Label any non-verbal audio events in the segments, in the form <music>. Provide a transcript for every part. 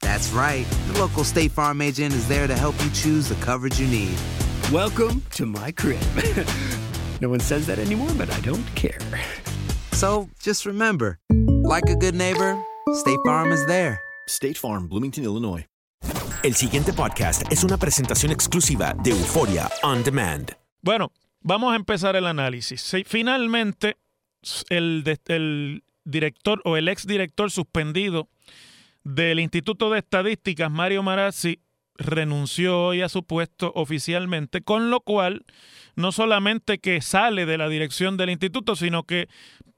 That's right. The local State Farm agent is there to help you choose the coverage you need. Welcome to my crib. <laughs> no one says that anymore, but I don't care. So just remember, like a good neighbor, State Farm is there. State Farm, Bloomington, Illinois. El siguiente podcast es una presentación exclusiva de Euforia On Demand. Bueno, vamos a empezar el análisis. Finalmente, el, el director o el exdirector suspendido del Instituto de Estadísticas, Mario Marazzi, renunció hoy a su puesto oficialmente, con lo cual no solamente que sale de la dirección del instituto, sino que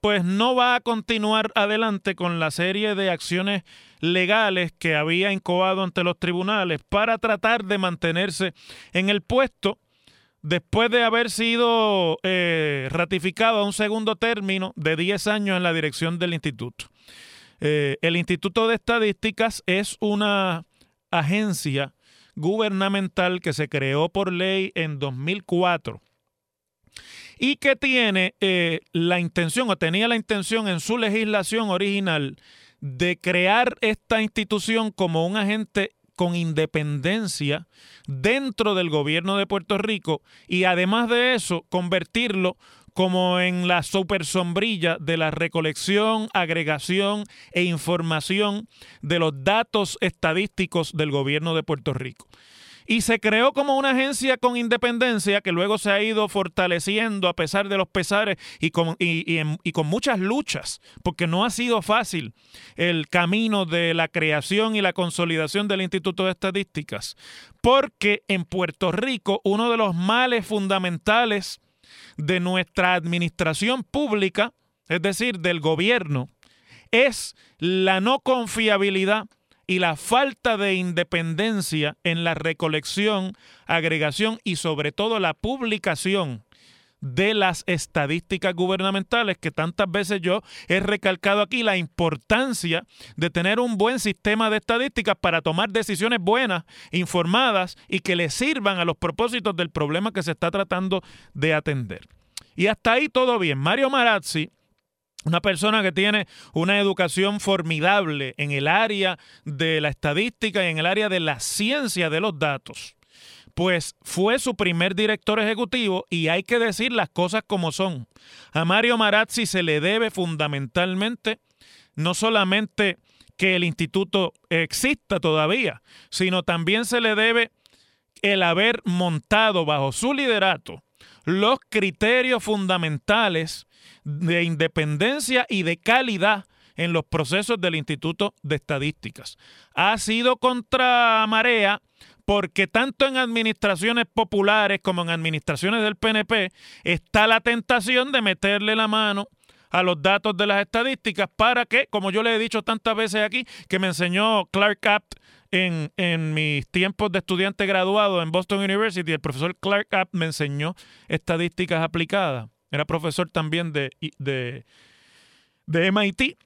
pues no va a continuar adelante con la serie de acciones legales que había incobado ante los tribunales para tratar de mantenerse en el puesto después de haber sido eh, ratificado a un segundo término de 10 años en la dirección del instituto. Eh, el Instituto de Estadísticas es una agencia gubernamental que se creó por ley en 2004 y que tiene eh, la intención o tenía la intención en su legislación original de crear esta institución como un agente con independencia dentro del gobierno de Puerto Rico y además de eso convertirlo como en la super sombrilla de la recolección, agregación e información de los datos estadísticos del gobierno de Puerto Rico. Y se creó como una agencia con independencia que luego se ha ido fortaleciendo a pesar de los pesares y con, y- y con muchas luchas, porque no ha sido fácil el camino de la creación y la consolidación del Instituto de Estadísticas. Porque en Puerto Rico uno de los males fundamentales de nuestra administración pública, es decir, del gobierno, es la no confiabilidad y la falta de independencia en la recolección, agregación y sobre todo la publicación de las estadísticas gubernamentales que tantas veces yo he recalcado aquí la importancia de tener un buen sistema de estadísticas para tomar decisiones buenas, informadas y que le sirvan a los propósitos del problema que se está tratando de atender. Y hasta ahí todo bien. Mario Marazzi, una persona que tiene una educación formidable en el área de la estadística y en el área de la ciencia de los datos, pues fue su primer director ejecutivo y hay que decir las cosas como son. A Mario Marazzi se le debe fundamentalmente no solamente que el instituto exista todavía, sino también se le debe el haber montado bajo su liderato los criterios fundamentales de independencia y de calidad en los procesos del Instituto de Estadísticas. Ha sido contra marea porque tanto en administraciones populares como en administraciones del PNP está la tentación de meterle la mano a los datos de las estadísticas para que, como yo le he dicho tantas veces aquí, que me enseñó Clark Apt en, en mis tiempos de estudiante graduado en Boston University, el profesor Clark Apt me enseñó estadísticas aplicadas. Era profesor también de, de, de MIT.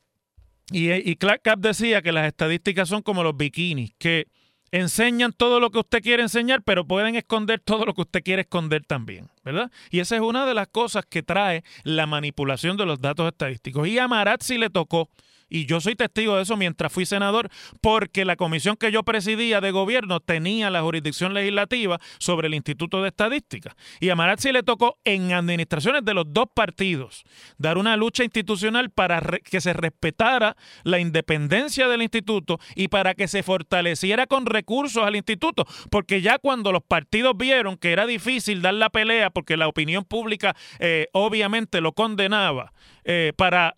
Y, Clark Cap decía que las estadísticas son como los bikinis, que enseñan todo lo que usted quiere enseñar, pero pueden esconder todo lo que usted quiere esconder también, ¿verdad? Y esa es una de las cosas que trae la manipulación de los datos estadísticos. Y a Marazzi le tocó y yo soy testigo de eso mientras fui senador, porque la comisión que yo presidía de gobierno tenía la jurisdicción legislativa sobre el Instituto de Estadística. Y a Marazzi le tocó en administraciones de los dos partidos dar una lucha institucional para que se respetara la independencia del instituto y para que se fortaleciera con recursos al instituto, porque ya cuando los partidos vieron que era difícil dar la pelea, porque la opinión pública eh, obviamente lo condenaba, eh, para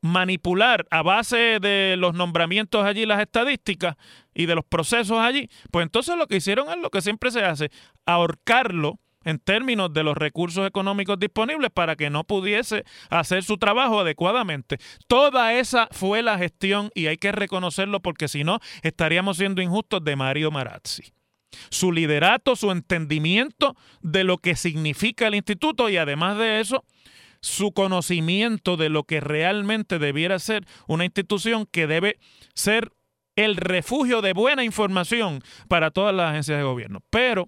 manipular a base de los nombramientos allí, las estadísticas y de los procesos allí, pues entonces lo que hicieron es lo que siempre se hace, ahorcarlo en términos de los recursos económicos disponibles para que no pudiese hacer su trabajo adecuadamente. Toda esa fue la gestión y hay que reconocerlo porque si no estaríamos siendo injustos de Mario Marazzi. Su liderato, su entendimiento de lo que significa el instituto y además de eso, su conocimiento de lo que realmente debiera ser una institución que debe ser el refugio de buena información para todas las agencias de gobierno. Pero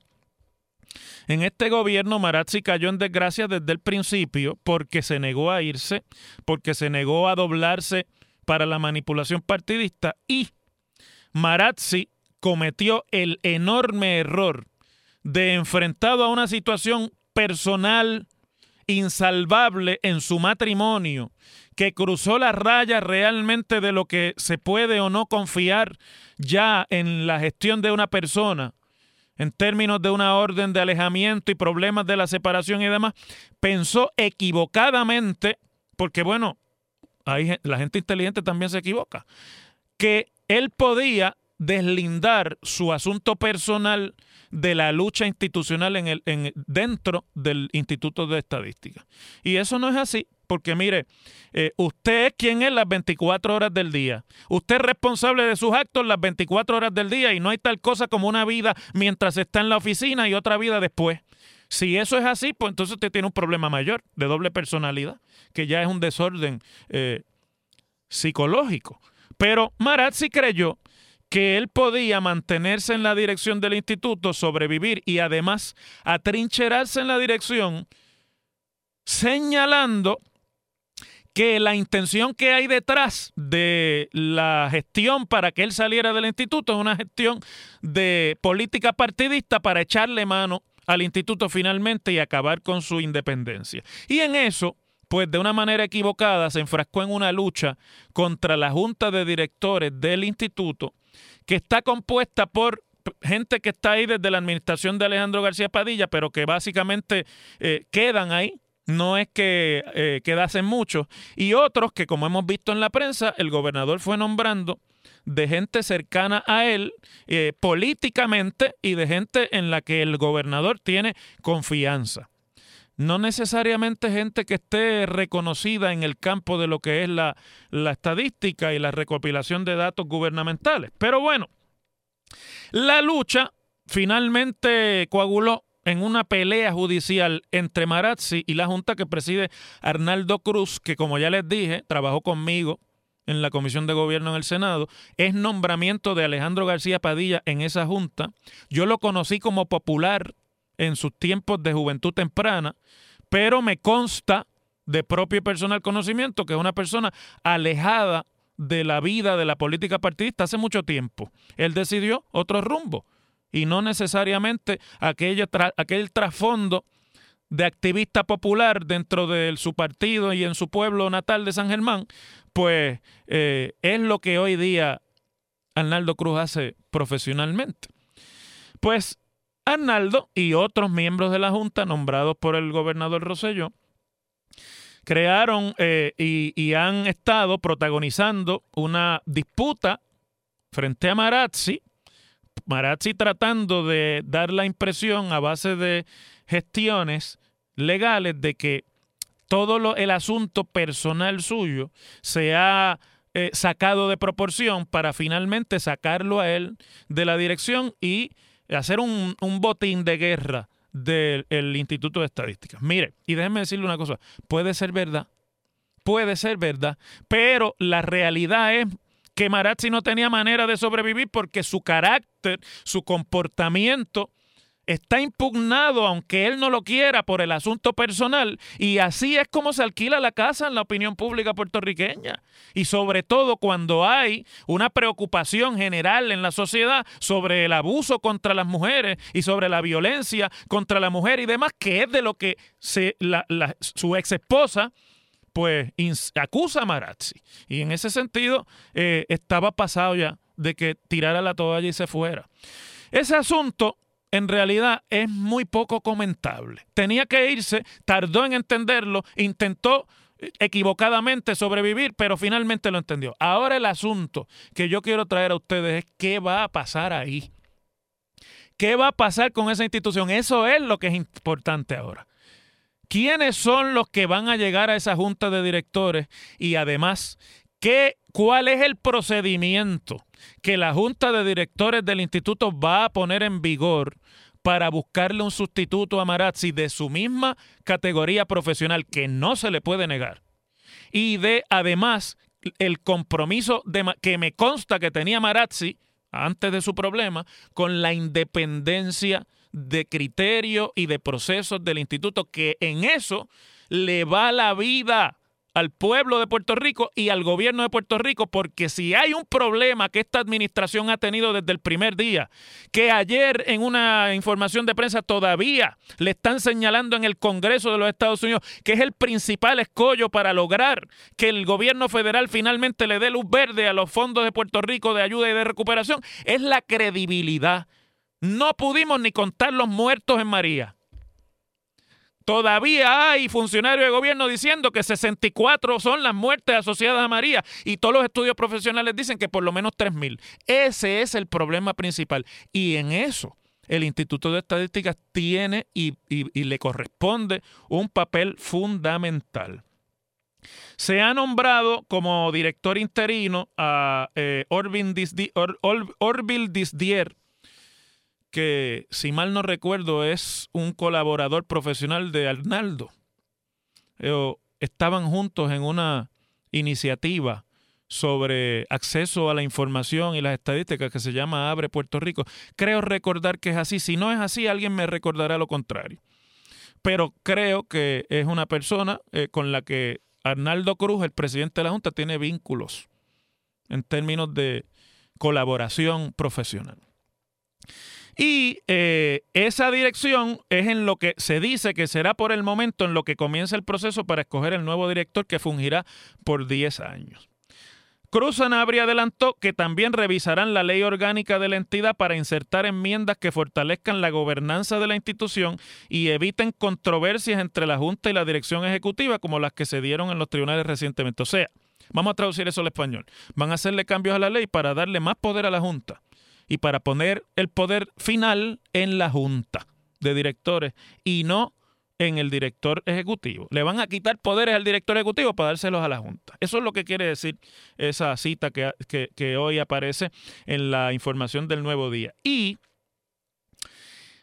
en este gobierno Marazzi cayó en desgracia desde el principio porque se negó a irse, porque se negó a doblarse para la manipulación partidista y Marazzi cometió el enorme error de enfrentado a una situación personal insalvable en su matrimonio, que cruzó la raya realmente de lo que se puede o no confiar ya en la gestión de una persona, en términos de una orden de alejamiento y problemas de la separación y demás, pensó equivocadamente, porque bueno, la gente inteligente también se equivoca, que él podía deslindar su asunto personal de la lucha institucional en el, en, dentro del Instituto de Estadística. Y eso no es así, porque mire, eh, usted es quien es las 24 horas del día. Usted es responsable de sus actos las 24 horas del día y no hay tal cosa como una vida mientras está en la oficina y otra vida después. Si eso es así, pues entonces usted tiene un problema mayor de doble personalidad, que ya es un desorden eh, psicológico. Pero Marazzi creyó que él podía mantenerse en la dirección del instituto, sobrevivir y además atrincherarse en la dirección, señalando que la intención que hay detrás de la gestión para que él saliera del instituto es una gestión de política partidista para echarle mano al instituto finalmente y acabar con su independencia. Y en eso, pues de una manera equivocada se enfrascó en una lucha contra la junta de directores del instituto que está compuesta por gente que está ahí desde la administración de Alejandro García Padilla, pero que básicamente eh, quedan ahí, no es que eh, quedasen muchos, y otros que como hemos visto en la prensa, el gobernador fue nombrando de gente cercana a él eh, políticamente y de gente en la que el gobernador tiene confianza. No necesariamente gente que esté reconocida en el campo de lo que es la, la estadística y la recopilación de datos gubernamentales. Pero bueno, la lucha finalmente coaguló en una pelea judicial entre Marazzi y la Junta que preside Arnaldo Cruz, que como ya les dije, trabajó conmigo en la Comisión de Gobierno en el Senado, es nombramiento de Alejandro García Padilla en esa Junta. Yo lo conocí como popular en sus tiempos de juventud temprana, pero me consta de propio y personal conocimiento que es una persona alejada de la vida de la política partidista hace mucho tiempo. Él decidió otro rumbo y no necesariamente aquel, aquel trasfondo de activista popular dentro de su partido y en su pueblo natal de San Germán, pues eh, es lo que hoy día Arnaldo Cruz hace profesionalmente. Pues Arnaldo y otros miembros de la Junta nombrados por el gobernador Rosselló crearon eh, y, han estado protagonizando una disputa frente a Marazzi, Marazzi tratando de dar la impresión a base de gestiones legales de que todo el asunto personal suyo se ha eh, sacado de proporción para finalmente sacarlo a él de la dirección y hacer un, botín de guerra del Instituto de Estadística. Mire, y déjenme decirle una cosa, puede ser verdad, puede ser verdad, pero la realidad es que Marazzi no tenía manera de sobrevivir porque su carácter, su comportamiento está impugnado, aunque él no lo quiera, por el asunto personal. Y así es como se alquila la casa en la opinión pública puertorriqueña. Y sobre todo cuando hay una preocupación general en la sociedad sobre el abuso contra las mujeres y sobre la violencia contra la mujer y demás, que es de lo que su ex esposa pues acusa a Marazzi. Y en ese sentido eh, estaba pasado ya de que tirara la toalla y se fuera. Ese asunto en realidad es muy poco comentable. Tenía que irse, tardó en entenderlo, intentó eh, equivocadamente sobrevivir, pero finalmente lo entendió. Ahora el asunto que yo quiero traer a ustedes es qué va a pasar ahí. ¿Qué va a pasar con esa institución? Eso es lo que es importante ahora. ¿Quiénes son los que van a llegar a esa junta de directores? Y además, ¿qué, ¿cuál es el procedimiento que la junta de directores del instituto va a poner en vigor para buscarle un sustituto a Marazzi de su misma categoría profesional que no se le puede negar? Y de, además, el compromiso que me consta que tenía Marazzi antes de su problema con la independencia de criterio y de procesos del instituto, que en eso le va la vida al pueblo de Puerto Rico y al gobierno de Puerto Rico, porque si hay un problema que esta administración ha tenido desde el primer día, que ayer en una información de prensa todavía le están señalando en el Congreso de los Estados Unidos que es el principal escollo para lograr que el gobierno federal finalmente le dé luz verde a los fondos de Puerto Rico de ayuda y de recuperación, es la credibilidad no pudimos ni contar los muertos en María. Todavía hay funcionarios de gobierno diciendo que 64 son las muertes asociadas a María y todos los estudios profesionales dicen que por lo menos 3.000. Ese es el problema principal. Y en eso el Instituto de Estadísticas tiene y, le corresponde un papel fundamental. Se ha nombrado como director interino a eh, Orville Disdier, que, si mal no recuerdo, es un colaborador profesional de Arnaldo. Eh, estaban juntos en una iniciativa sobre acceso a la información y las estadísticas que se llama Abre Puerto Rico. Creo recordar que es así. Si no es así, alguien me recordará lo contrario. Pero creo que es una persona eh, con la que Arnaldo Cruz, el presidente de la Junta, tiene vínculos en términos de colaboración profesional. Y eh, esa dirección es en lo que se dice que será por el momento en lo que comienza el proceso para escoger el nuevo director que fungirá por 10 años. Cruz Sanabria adelantó que también revisarán la ley orgánica de la entidad para insertar enmiendas que fortalezcan la gobernanza de la institución y eviten controversias entre la Junta y la dirección ejecutiva como las que se dieron en los tribunales recientemente. O sea, vamos a traducir eso al español. Van a hacerle cambios a la ley para darle más poder a la Junta y para poner el poder final en la junta de directores y no en el director ejecutivo. Le van a quitar poderes al director ejecutivo para dárselos a la Junta. Eso es lo que quiere decir esa cita que, que, hoy aparece en la información del nuevo día. Y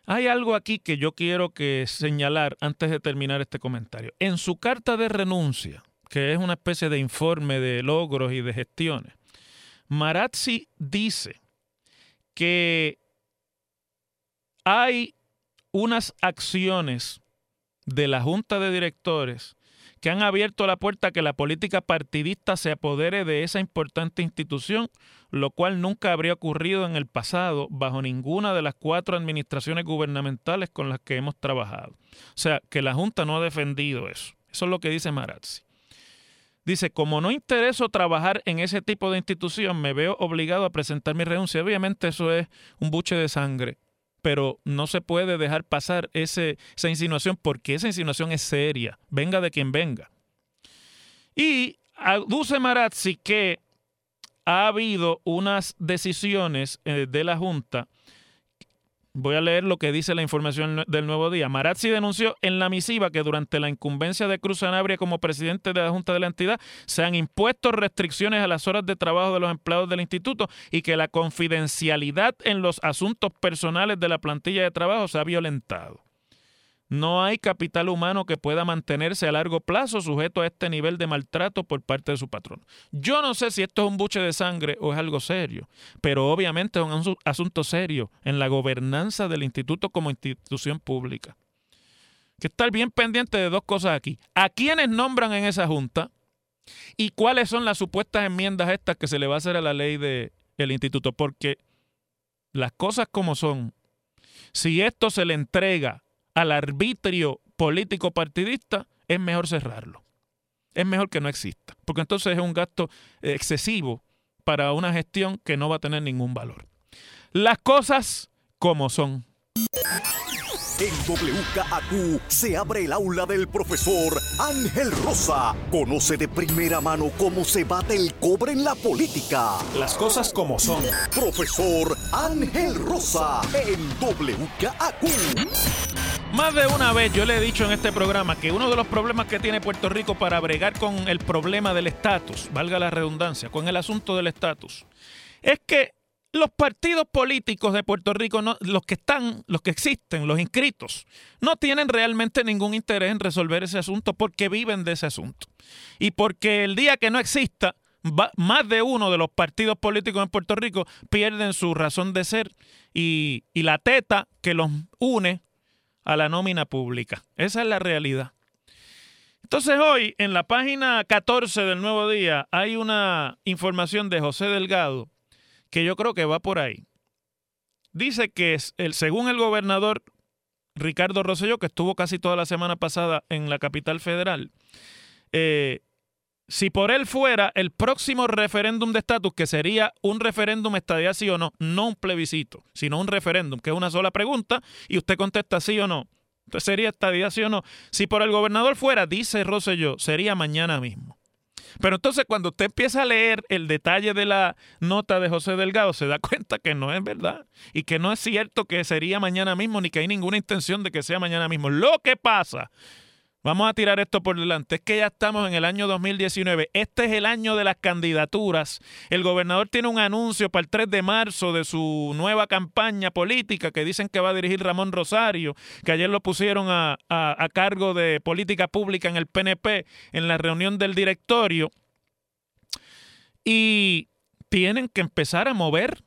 hay algo aquí que yo quiero que señalar antes de terminar este comentario. En su carta de renuncia, que es una especie de informe de logros y de gestiones, Marazzi dice que hay unas acciones de la Junta de Directores que han abierto la puerta a que la política partidista se apodere de esa importante institución, lo cual nunca habría ocurrido en el pasado bajo ninguna de las cuatro administraciones gubernamentales con las que hemos trabajado. O sea, que la Junta no ha defendido eso. Eso es lo que dice Marazzi. Dice, como no intereso trabajar en ese tipo de institución, me veo obligado a presentar mi renuncia. Obviamente eso es un buche de sangre, pero no se puede dejar pasar esa insinuación porque esa insinuación es seria, venga de quien venga. Y aduce Marazzi que ha habido unas decisiones eh, de la Junta Voy a leer lo que dice la información del Nuevo Día. Marazzi denunció en la misiva que durante la incumbencia de Cruz Sanabria como presidente de la Junta de la entidad se han impuesto restricciones a las horas de trabajo de los empleados del instituto y que la confidencialidad en los asuntos personales de la plantilla de trabajo se ha violentado. No hay capital humano que pueda mantenerse a largo plazo sujeto a este nivel de maltrato por parte de su patrón. Yo no sé si esto es un buche de sangre o es algo serio, pero obviamente es un asunto serio en la gobernanza del instituto como institución pública. Que estar bien pendiente de dos cosas aquí. ¿A quiénes nombran en esa junta? ¿Y cuáles son las supuestas enmiendas estas que se le va a hacer a la ley del instituto? Porque las cosas como son, si esto se le entrega al arbitrio político partidista, es mejor cerrarlo. Es mejor que no exista, porque entonces es un gasto excesivo para una gestión que no va a tener ningún valor. Las cosas como son. En WKAQ se abre el aula del profesor Ángel Rosa. Conoce de primera mano cómo se bate el cobre en la política. Las cosas como son. Profesor Ángel Rosa en WKAQ. Más de una vez yo le he dicho en este programa que uno de los problemas que tiene Puerto Rico para bregar con el problema del estatus, valga la redundancia, con el asunto del estatus, es que los partidos políticos de Puerto Rico, los que están, los que existen, los inscritos, no tienen realmente ningún interés en resolver ese asunto porque viven de ese asunto. Y porque el día que no exista, más de uno de los partidos políticos en Puerto Rico pierden su razón de ser y, y la teta que los une a la nómina pública. Esa es la realidad. Entonces hoy en la página 14 del Nuevo Día hay una información de José Delgado que yo creo que va por ahí. Dice que el, según el gobernador Ricardo Rosselló, que estuvo casi toda la semana pasada en la capital federal, eh, si por él fuera el próximo referéndum de estatus, que sería un referéndum estadía sí o no, no un plebiscito, sino un referéndum, que es una sola pregunta y usted contesta sí o no. Entonces sería estadía sí o no. Si por el gobernador fuera, dice Rosselló, sería mañana mismo. Pero entonces cuando usted empieza a leer el detalle de la nota de José Delgado, se da <laughs> cuenta que no es verdad y que no es cierto que sería mañana mismo ni que hay ninguna intención de que sea mañana mismo. Lo que pasa Vamos a tirar esto por delante. Es que ya estamos en el año 2019. Este es el año de las candidaturas. El gobernador tiene un anuncio para el 3 de marzo de su nueva campaña política que dicen que va a dirigir Ramón Rosario, que ayer lo pusieron a, a cargo de política pública en el PNP en la reunión del directorio. Y tienen que empezar a mover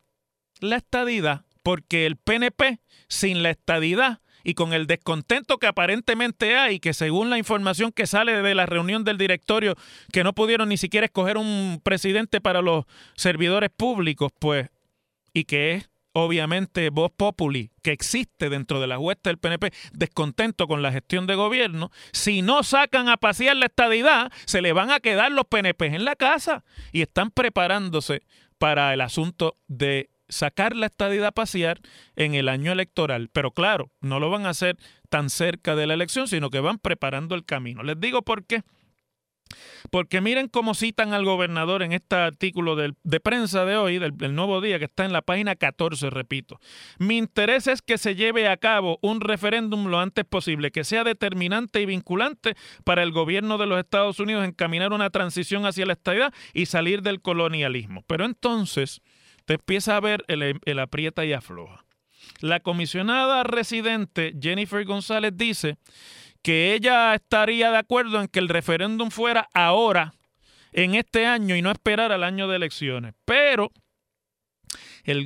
la estadidad, porque el PNP sin la estadidad y con el descontento que aparentemente hay, que según la información que sale de la reunión del directorio, que no pudieron ni siquiera escoger un presidente para los servidores públicos, pues, y que es obviamente voz populi que existe dentro de la huesta del PNP, descontento con la gestión de gobierno, si no sacan a pasear la estadidad, se le van a quedar los PNP en la casa y están preparándose para el asunto de sacar la estadidad a pasear en el año electoral. Pero claro, no lo van a hacer tan cerca de la elección, sino que van preparando el camino. Les digo por qué. Porque miren cómo citan al gobernador en este artículo de prensa de hoy, del, nuevo día, que está en la página 14, repito. Mi interés es que se lleve a cabo un referéndum lo antes posible, que sea determinante y vinculante para el gobierno de los Estados Unidos encaminar una transición hacia la estadidad y salir del colonialismo. Pero entonces, empieza a ver el, aprieta y afloja. La comisionada residente Jennifer González dice que ella estaría de acuerdo en que el referéndum fuera ahora, en este año, y no esperar al año de elecciones. Pero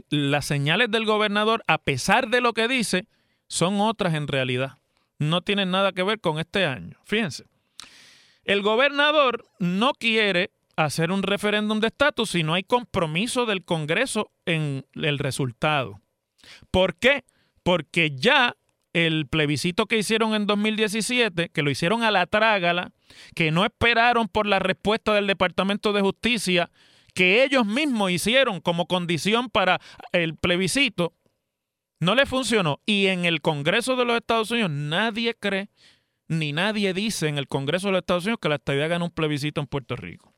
las señales del gobernador, a pesar de lo que dice, son otras en realidad. No tienen nada que ver con este año. Fíjense. El gobernador no quiere hacer un referéndum de estatus si no hay compromiso del Congreso en el resultado. ¿Por qué? Porque ya el plebiscito que hicieron en 2017, que lo hicieron a la trágala, que no esperaron por la respuesta del Departamento de Justicia, que ellos mismos hicieron como condición para el plebiscito, no le funcionó. Y en el Congreso de los Estados Unidos nadie cree, ni nadie dice en el Congreso de los Estados Unidos que la estadía gana un plebiscito en Puerto Rico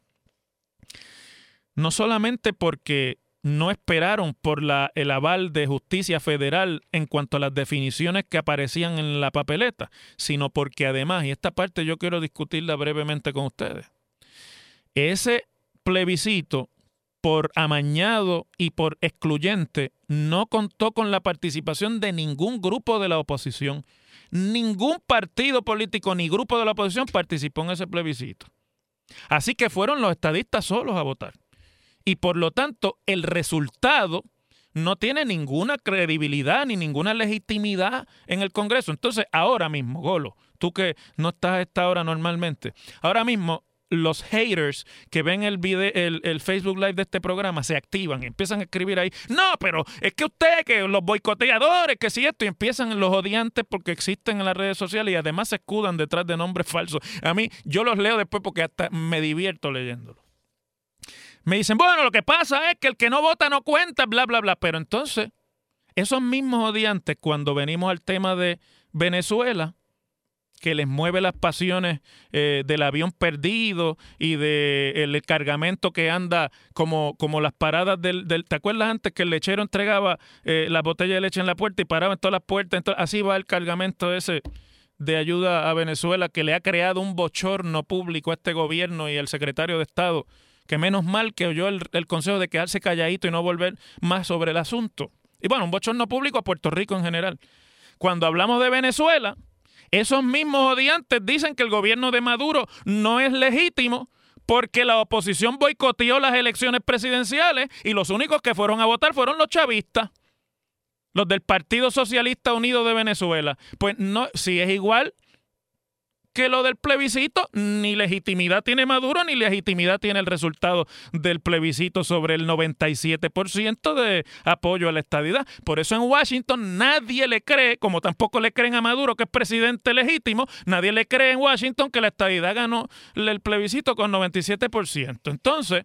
no solamente porque no esperaron por el aval de justicia federal en cuanto a las definiciones que aparecían en la papeleta, sino porque además, y esta parte yo quiero discutirla brevemente con ustedes, ese plebiscito por amañado y por excluyente no contó con la participación de ningún grupo de la oposición. ningún partido político ni grupo de la oposición participó en ese plebiscito. Así que fueron los estadistas solos a votar. Y por lo tanto, el resultado no tiene ninguna credibilidad ni ninguna legitimidad en el Congreso. Entonces, ahora mismo, Golo, tú que no estás a esta hora normalmente, ahora mismo los haters que ven el, video, el, Facebook Live de este programa se activan empiezan a escribir ahí, no, pero es que usted, que los boicoteadores, que si esto, y empiezan los odiantes porque existen en las redes sociales y además se escudan detrás de nombres falsos. A mí, yo los leo después porque hasta me divierto leyéndolos. Me dicen, bueno, lo que pasa es que el que no vota no cuenta, bla, bla, bla. Pero entonces, esos mismos odiantes, cuando venimos al tema de Venezuela, que les mueve las pasiones eh, del avión perdido y del el cargamento que anda como, como las paradas del, del, ¿Te acuerdas antes que el lechero entregaba eh, la botella de leche en la puerta y paraba en todas las puertas? Entonces, así va el cargamento ese de ayuda a Venezuela que le ha creado un bochorno público a este gobierno y el secretario de Estado que menos mal que oyó el, consejo de quedarse calladito y no volver más sobre el asunto. Y bueno, un bochorno público a Puerto Rico en general. Cuando hablamos de Venezuela, esos mismos odiantes dicen que el gobierno de Maduro no es legítimo porque la oposición boicoteó las elecciones presidenciales y los únicos que fueron a votar fueron los chavistas, los del Partido Socialista Unido de Venezuela. Pues no, si es igual, que lo del plebiscito ni legitimidad tiene Maduro ni legitimidad tiene el resultado del plebiscito sobre el 97% de apoyo a la estadidad. Por eso en Washington nadie le cree, como tampoco le creen a Maduro que es presidente legítimo, nadie le cree en Washington que la estadidad ganó el plebiscito con 97%. Entonces,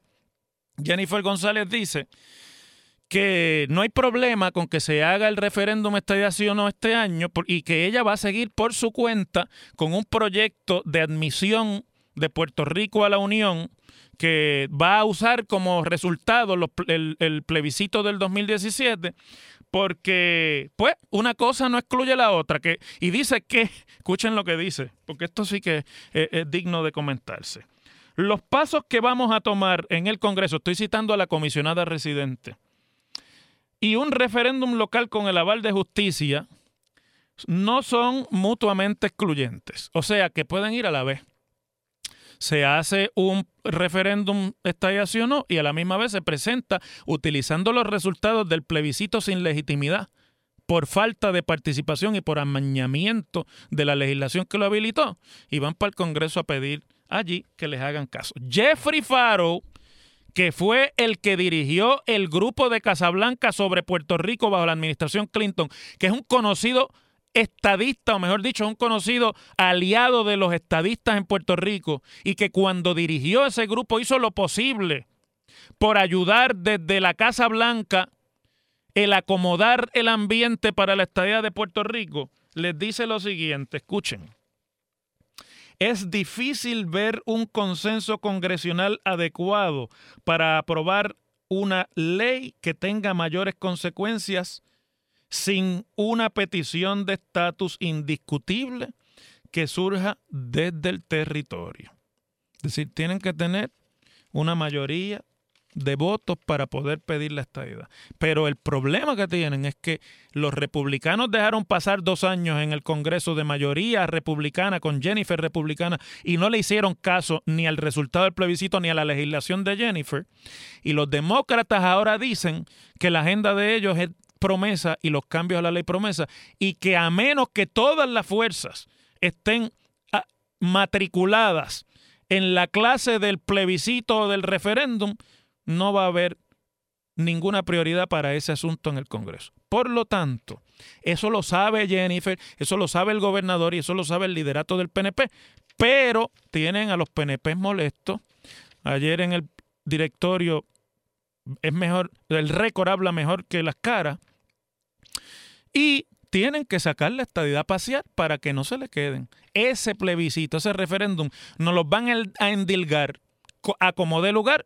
Jennifer González dice que no hay problema con que se haga el referéndum sí o no este año y que ella va a seguir por su cuenta con un proyecto de admisión de Puerto Rico a la Unión que va a usar como resultado el, plebiscito del 2017 porque pues una cosa no excluye la otra y dice que escuchen lo que dice porque esto sí que es digno de comentarse. Los pasos que vamos a tomar en el Congreso estoy citando a la comisionada residente y un referéndum local con el aval de justicia no son mutuamente excluyentes, o sea que pueden ir a la vez. Se hace un referéndum estallación o no y a la misma vez se presenta utilizando los resultados del plebiscito sin legitimidad por falta de participación y por amañamiento de la legislación que lo habilitó y van para el Congreso a pedir allí que les hagan caso. Jeffrey Farrow que fue el que dirigió el grupo de Casablanca sobre Puerto Rico bajo la administración Clinton, que es un conocido estadista, o mejor dicho, un conocido aliado de los estadistas en Puerto Rico, y que cuando dirigió ese grupo hizo lo posible por ayudar desde la Casa Blanca el acomodar el ambiente para la estadía de Puerto Rico, les dice lo siguiente, escuchen es difícil ver un consenso congresional adecuado para aprobar una ley que tenga mayores consecuencias sin una petición de estatus indiscutible que surja desde el territorio. Es decir, tienen que tener una mayoría de votos para poder pedir la estadidad. Pero el problema que tienen es que los republicanos dejaron pasar dos años en el Congreso de mayoría republicana con Jennifer republicana y no le hicieron caso ni al resultado del plebiscito ni a la legislación de Jennifer. Y los demócratas ahora dicen que la agenda de ellos es promesa y los cambios a la ley promesa y que a menos que todas las fuerzas estén ah, matriculadas en la clase del plebiscito o del referéndum, no va a haber ninguna prioridad para ese asunto en el Congreso. Por lo tanto, eso lo sabe Jennifer, eso lo sabe el gobernador y eso lo sabe el liderato del PNP, pero tienen a los PNP molestos. Ayer en el directorio es mejor, el récord habla mejor que las caras. Y tienen que sacar la estadidad parcial para que no se le queden. Ese plebiscito, ese referéndum, nos los van a endilgar a como de lugar